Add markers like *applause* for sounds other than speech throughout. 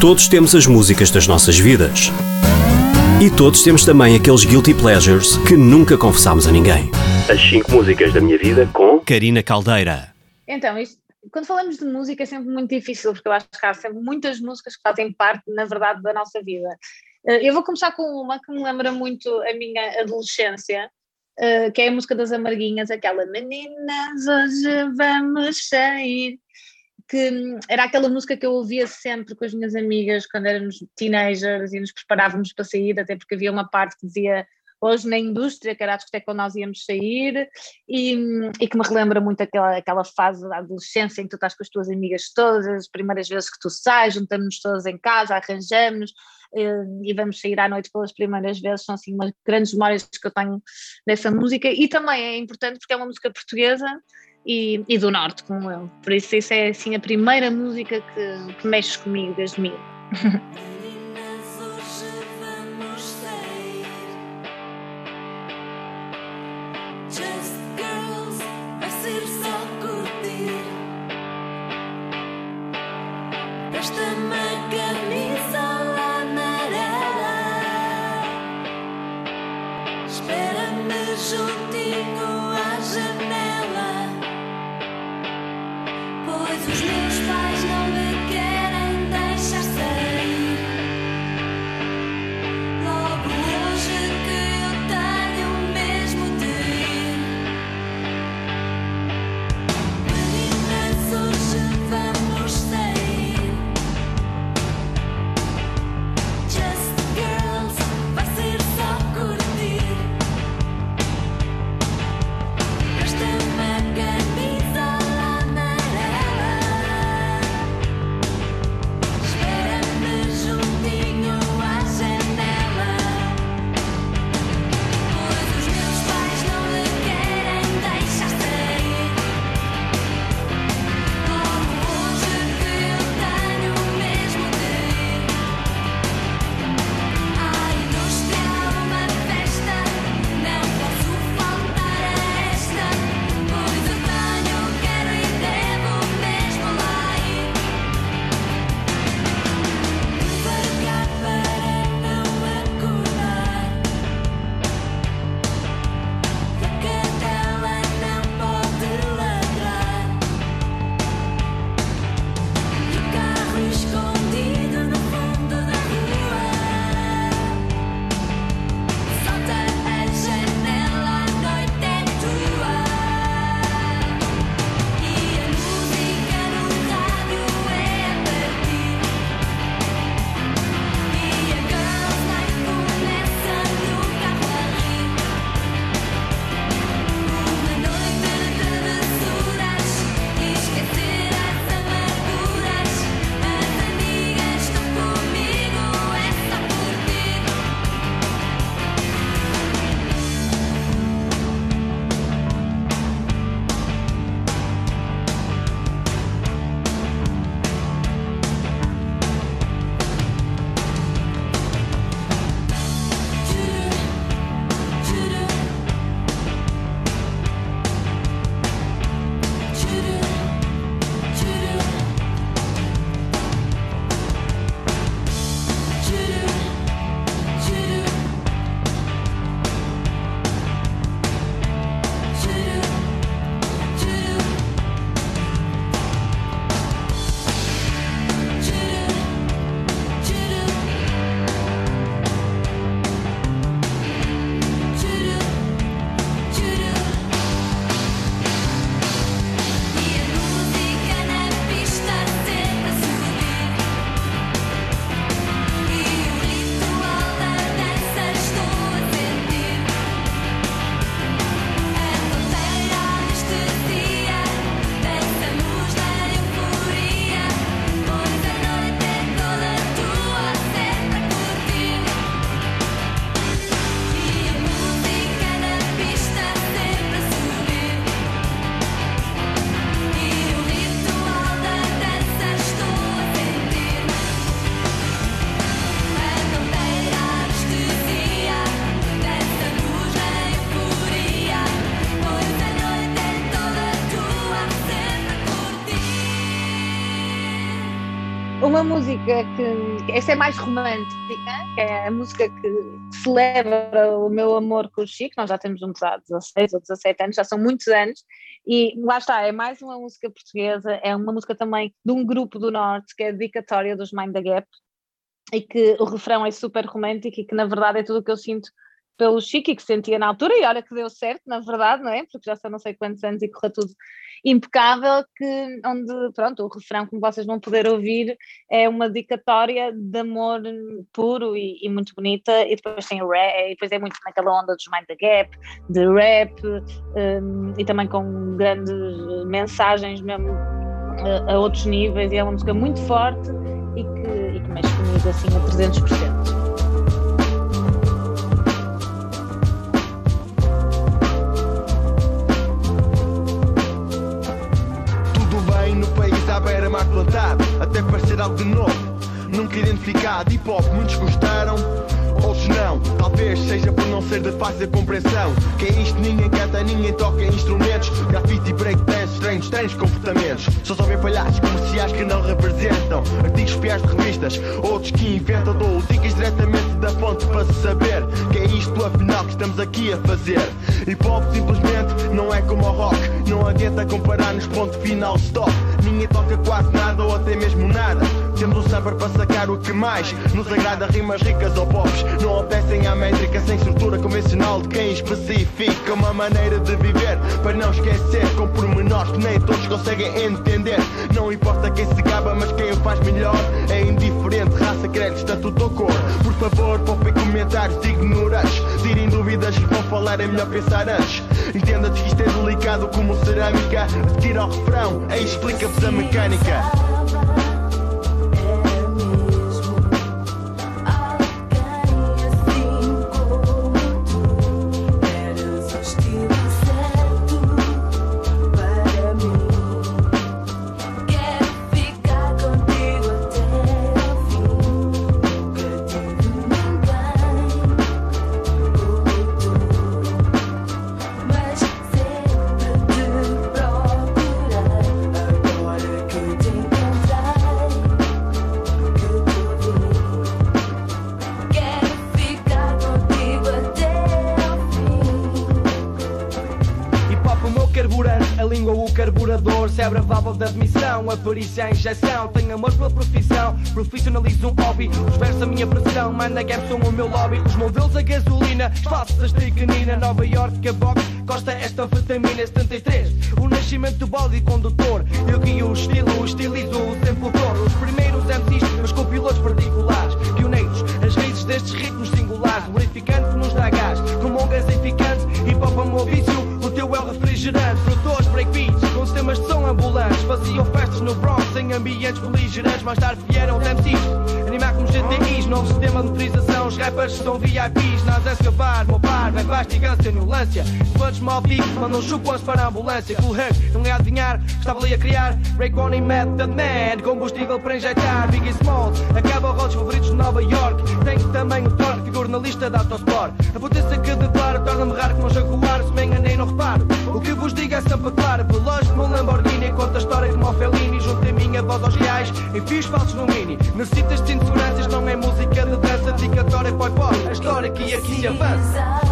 Todos temos as músicas das nossas vidas. E todos temos também aqueles guilty pleasures que nunca confessámos a ninguém. As 5 músicas da minha vida com Karina Caldeira. Então, isto, quando falamos de música é sempre muito difícil, porque eu acho que há sempre muitas músicas que fazem parte, na verdade, da nossa vida. Eh, eu vou começar com uma que me lembra muito a minha adolescência, eh, que é a música das Amarguinhas, aquela Meninas, hoje vamos sair que era aquela música que eu ouvia sempre com as minhas amigas quando éramos teenagers e nos preparávamos para sair, até porque havia uma parte que dizia hoje na indústria, que era a discoteca onde nós íamos sair, e, e, que me relembra muito aquela, aquela fase da adolescência em que tu estás com as tuas amigas todas, as primeiras vezes que tu sais, juntamos-nos todas em casa, arranjamos eh, e vamos sair à noite pelas primeiras vezes, são assim umas grandes memórias que eu tenho dessa música, e também é importante porque é uma música portuguesa, e, e, do Norte, como eu. Por isso, isso é assim a primeira música que, que mexe comigo desde mim. *laughs* música que essa é mais romântica, é a música que celebra o meu amor com o Chico. Nós já temos juntos há 16 ou 17 anos, já são muitos anos, e lá está, é mais uma música portuguesa, é uma música também de um grupo do Norte, que é a dedicatória dos Mind the Gap, e que o refrão é super romântico e que na verdade é tudo o que eu sinto pelo Chico e que sentia na altura, e olha que deu certo, na verdade, não é? Porque já são não sei quantos anos e correu tudo impecável, que onde, pronto, o refrão, como vocês vão poder ouvir, é uma dedicatória de amor puro e, e muito bonita, e depois tem o rap, e depois é muito naquela onda dos Mind the Gap, de rap, um, e também com grandes mensagens mesmo a, a outros níveis, e é uma música muito forte e que, e que mexe comigo assim a 300%. Plantado, até parecer algo de novo, nunca identificado. Hip hop, muitos gostaram, outros não. Talvez seja por não ser de fácil compreensão. Que é isto, ninguém canta, ninguém toca instrumentos. Grafite e breakdance, estranhos, estranhos comportamentos. Só só vê palhaços comerciais que não representam. Artigos fiéis de revistas, outros que inventam. Dou dicas diretamente da fonte para saber. Que é isto, afinal, que estamos aqui a fazer. Hip hop simplesmente não é como o rock. Não adianta comparar nos ponto final stop. Ninguém toca quase nada ou até mesmo nada. Temos um saber para sacar o que mais nos agrada. Rimas ricas ou pops não obedecem à métrica sem estrutura convencional de quem especifica maneira de viver. Para não esquecer com pormenores que nem todos conseguem entender. Não importa quem se gaba, mas quem o faz melhor é indiferente. Raça, crédito, estatuto ou cor. Por favor, poupem comentários ignorantes. Tirem dúvidas, vão falar, é melhor pensar antes. Entenda-te que isto é delicado como cerâmica. Tira o refrão, aí explica-vos a mecânica. Perícia a injeção. Tenho amor pela profissão, profissionalizo um hobby. Os versos a minha pressão, manda gap são o meu lobby. Os modelos a gasolina, falsas de canina. Nova York, a box, costa esta vitamina 73. O nascimento do body condutor. Eu guio o estilo, estilizo o tempo todo. Os primeiros MCs, mas com pilotos particulares. Pioneiros, as raízes destes ritmos singulares. Glorificante que nos dá ambientes beligerantes. Mais tarde vieram os MCs animar como GTIs. Novo sistema de motorização. Rappers são VIPs. Nas a escavar, meu par, vai vastigância, violência. Quantos mal mandam chupões para a ambulância. Cool Hug, não é adivinhar, estava ali a criar. Raycon e Method Man, combustível para injetar. Biggie Smalls, acaba rolos favoritos de Nova York. Tem também o torque, figura na lista da Autosport. A potência que declara torna-me raro como um jaguar. Se me enganei, não reparo. O que vos digo é sempre claro. Veloz como um Lamborghini, conta a história como o Fellini. Junto a minha voz aos reais, em fios falsos no mini. Necessitas de seguranças, não é de dança. Dedicatória, poi poi, a história que aqui avança.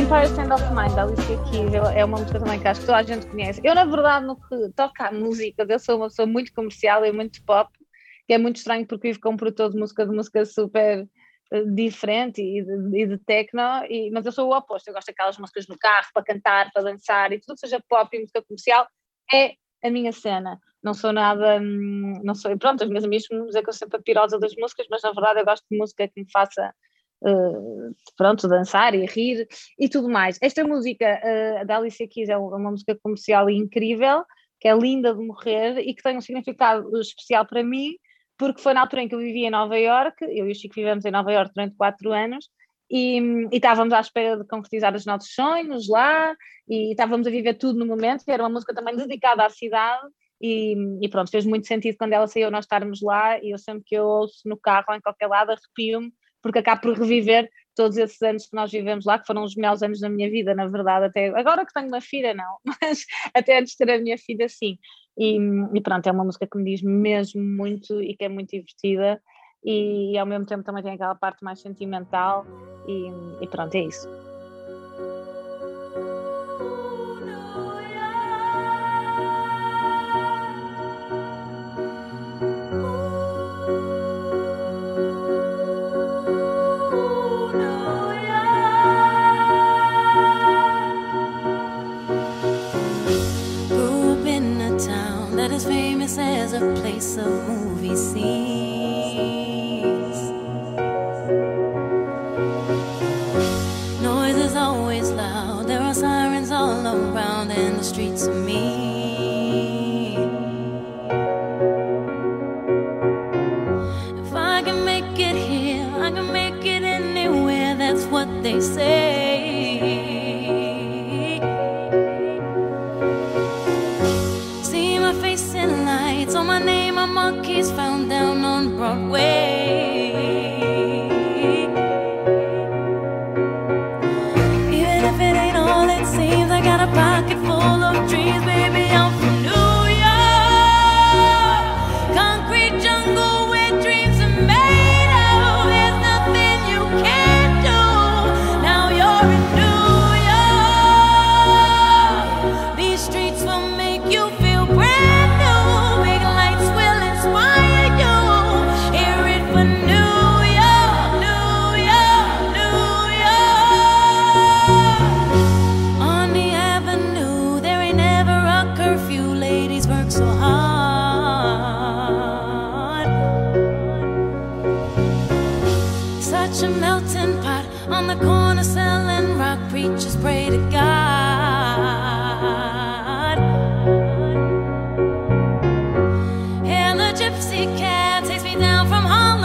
Empire Stand of Mind, da Alicia Keys, é uma música também que acho que toda a gente conhece. Eu, na verdade, no que toca a música, eu sou uma pessoa muito comercial e muito pop, que é muito estranho porque vivo com um produtor de música, de música super uh, diferente e de, e de techno, e, mas eu sou o oposto, eu gosto daquelas músicas no carro, para cantar, para dançar, e tudo que seja pop e música comercial é a minha cena. Não sou nada, hum, não sou, pronto, as minhas amigas me dizem que eu sou a pirosa das músicas, mas na verdade eu gosto de música que me faça Uh, pronto, dançar e rir e tudo mais. Esta música uh, da Alicia Keys é uma música comercial incrível, que é linda de morrer e que tem um significado especial para mim, porque foi na altura em que eu vivia em Nova York, eu e o Chico vivemos em Nova York durante quatro anos, e, e, estávamos à espera de concretizar os nossos sonhos lá e estávamos a viver tudo no momento, era uma música também dedicada à cidade e, e, pronto, fez muito sentido quando ela saiu nós estarmos lá e eu sempre que eu ouço no carro em qualquer lado arrepio-me porque acabo por reviver todos esses anos que nós vivemos lá, que foram os melhores anos da minha vida, na verdade, até agora que tenho uma filha, não, *laughs* mas até antes de ter a minha filha, sim. E, e pronto, é uma música que me diz mesmo muito e que é muito divertida e ao mesmo tempo também tem aquela parte mais sentimental e, e pronto, é isso. Famous as a place of movie scenes.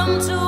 come to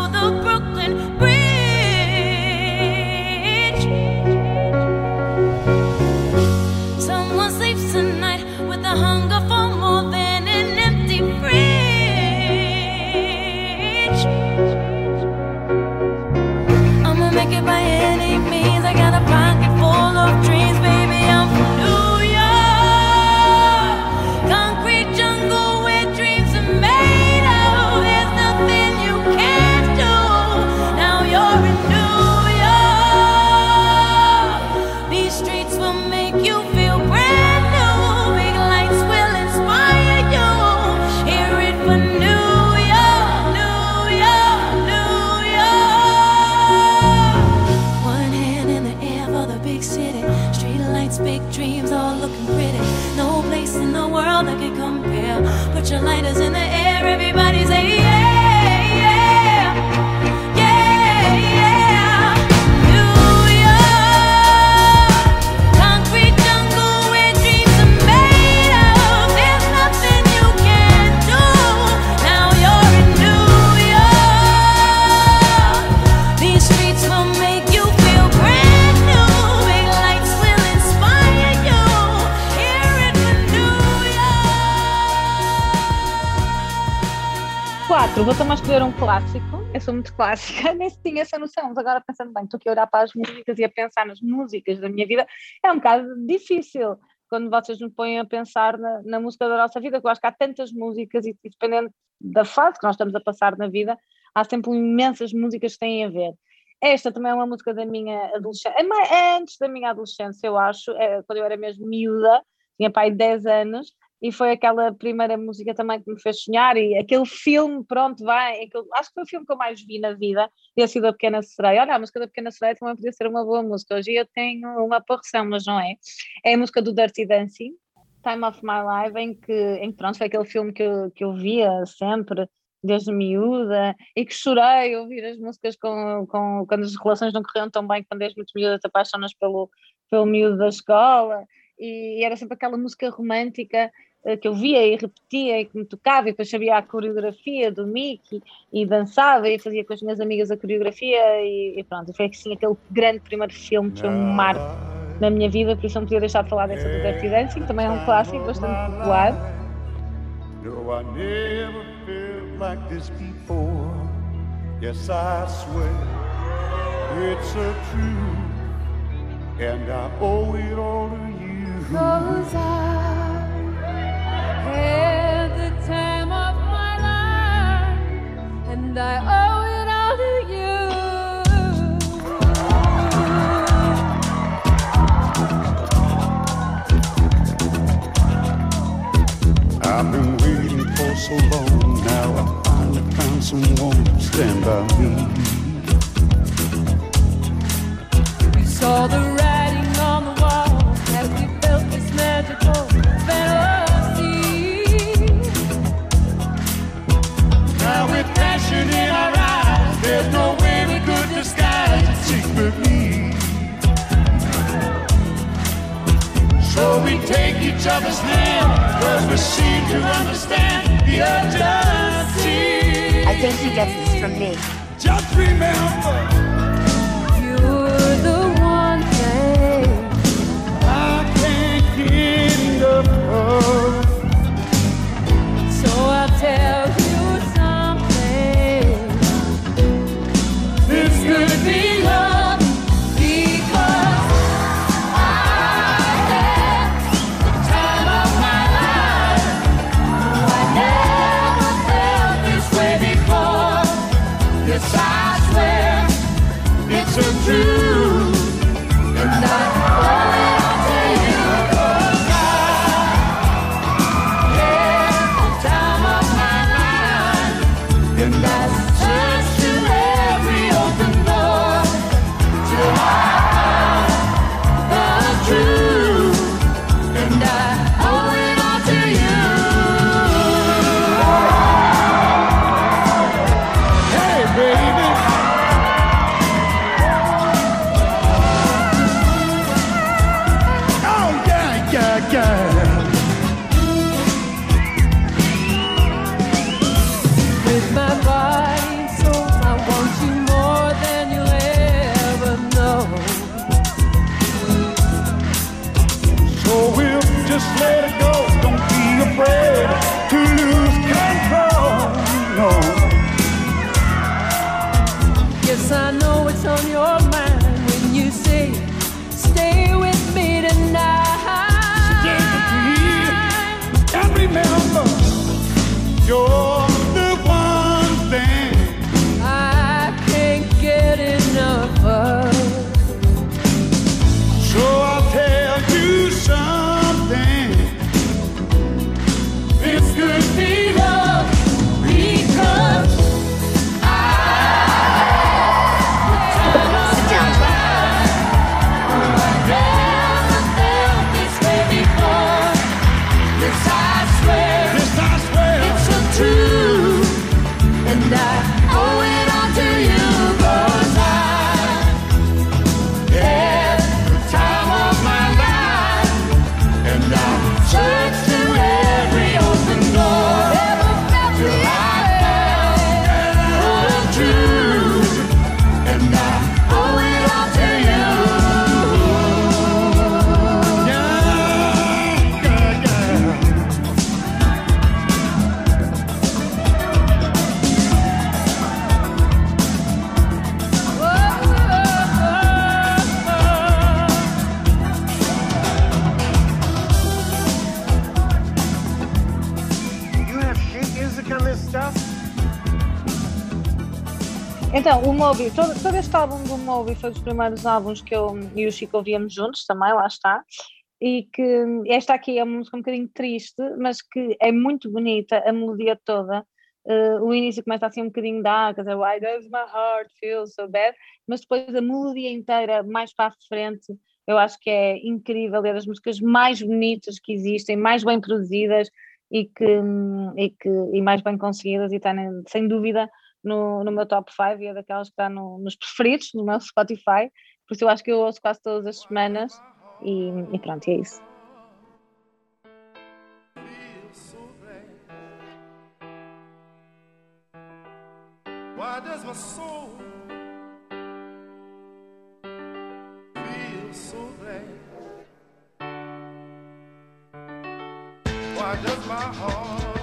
escolher um clássico, eu sou muito clássica, *laughs* nem se tinha essa noção, mas agora pensando bem, estou aqui a olhar para as músicas e a pensar nas músicas da minha vida, é um bocado difícil quando vocês me põem a pensar na, na música da nossa vida, que eu acho que há tantas músicas e, e dependendo da fase que nós estamos a passar na vida, há sempre imensas músicas que têm a ver. Esta também é uma música da minha adolescência, é, é antes da minha adolescência, eu acho, é, quando eu era mesmo miúda, tinha pai 10 anos, e foi aquela primeira música também que me fez sonhar e aquele filme, pronto, vai, aquele, acho que foi o filme que eu mais vi na vida, e sido a Pequena Sereia, olha, a música da Pequena Sereia também podia ser uma boa música, hoje eu tenho uma porção, mas não é, é a música do Dirty Dancing, Time of My Life, em que, em que pronto, foi aquele filme que eu, que eu via sempre, desde miúda, e que chorei ouvir as músicas com, com, quando as relações não corriam tão bem, quando és muito miúda te apaixonas pelo, pelo miúdo da escola, e era sempre aquela música romântica que eu via e repetia e que me tocava, e depois sabia a coreografia do Mickey e dançava e fazia com as minhas amigas a coreografia e, e pronto, foi assim aquele grande primeiro filme que foi um marco na minha vida, por isso não podia deixar de falar dessa do Dirty Dancing, também é um clássico bastante popular. No, close up. Cause we seem to understand the urgency. I think he gets this from me. Just remember, Oh, we'll just let it go. Don't be afraid to lose control. No. Yes, I know it's on your mind when you say, stay with me tonight. And remember your Então, o Moby, todo, todo este álbum do Moby foi dos primeiros álbuns que eu e o Chico ouvíamos juntos também, lá está. E que esta aqui é uma música um bocadinho triste, mas que é muito bonita, a melodia toda. Uh, o início começa assim um bocadinho dark, dizer, Why does my heart feel so bad? Mas depois a melodia inteira, mais para a frente, eu acho que é incrível, é das músicas mais bonitas que existem, mais bem produzidas e, que, e, que, e mais bem conseguidas, e está sem dúvida no, no meu top 5 e é daquelas que está no, nos preferidos, no meu *laughs* Spotify. Por isso eu acho que eu ouço quase todas as semanas e, e pronto, é isso. Why does my heart?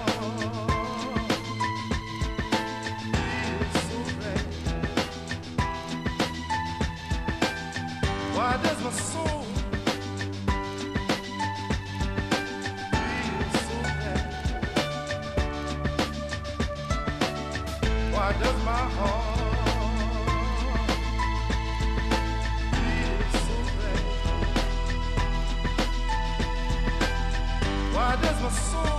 Why does my soul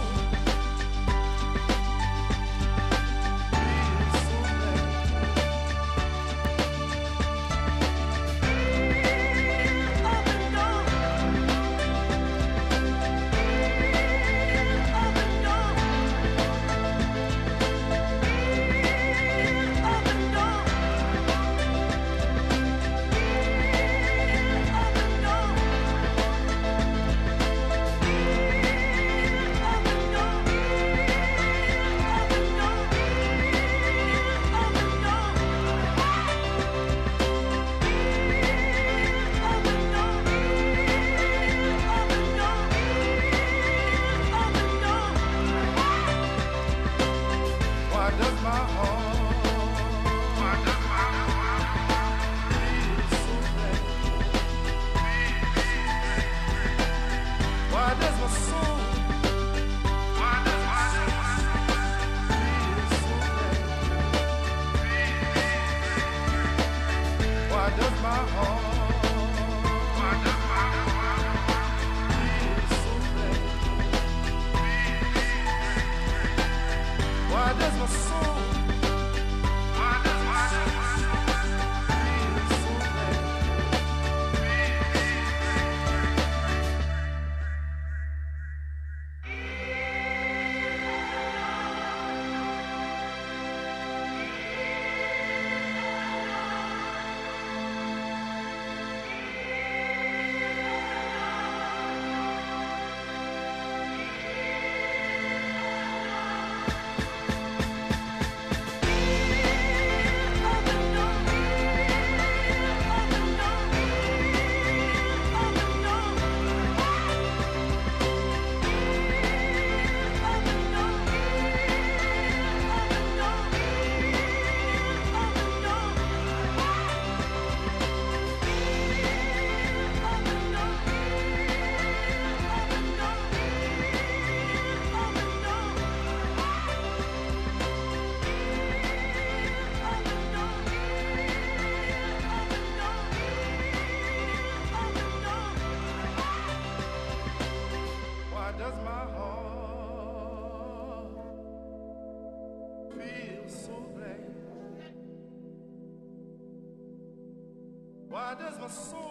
glad? Why does my soul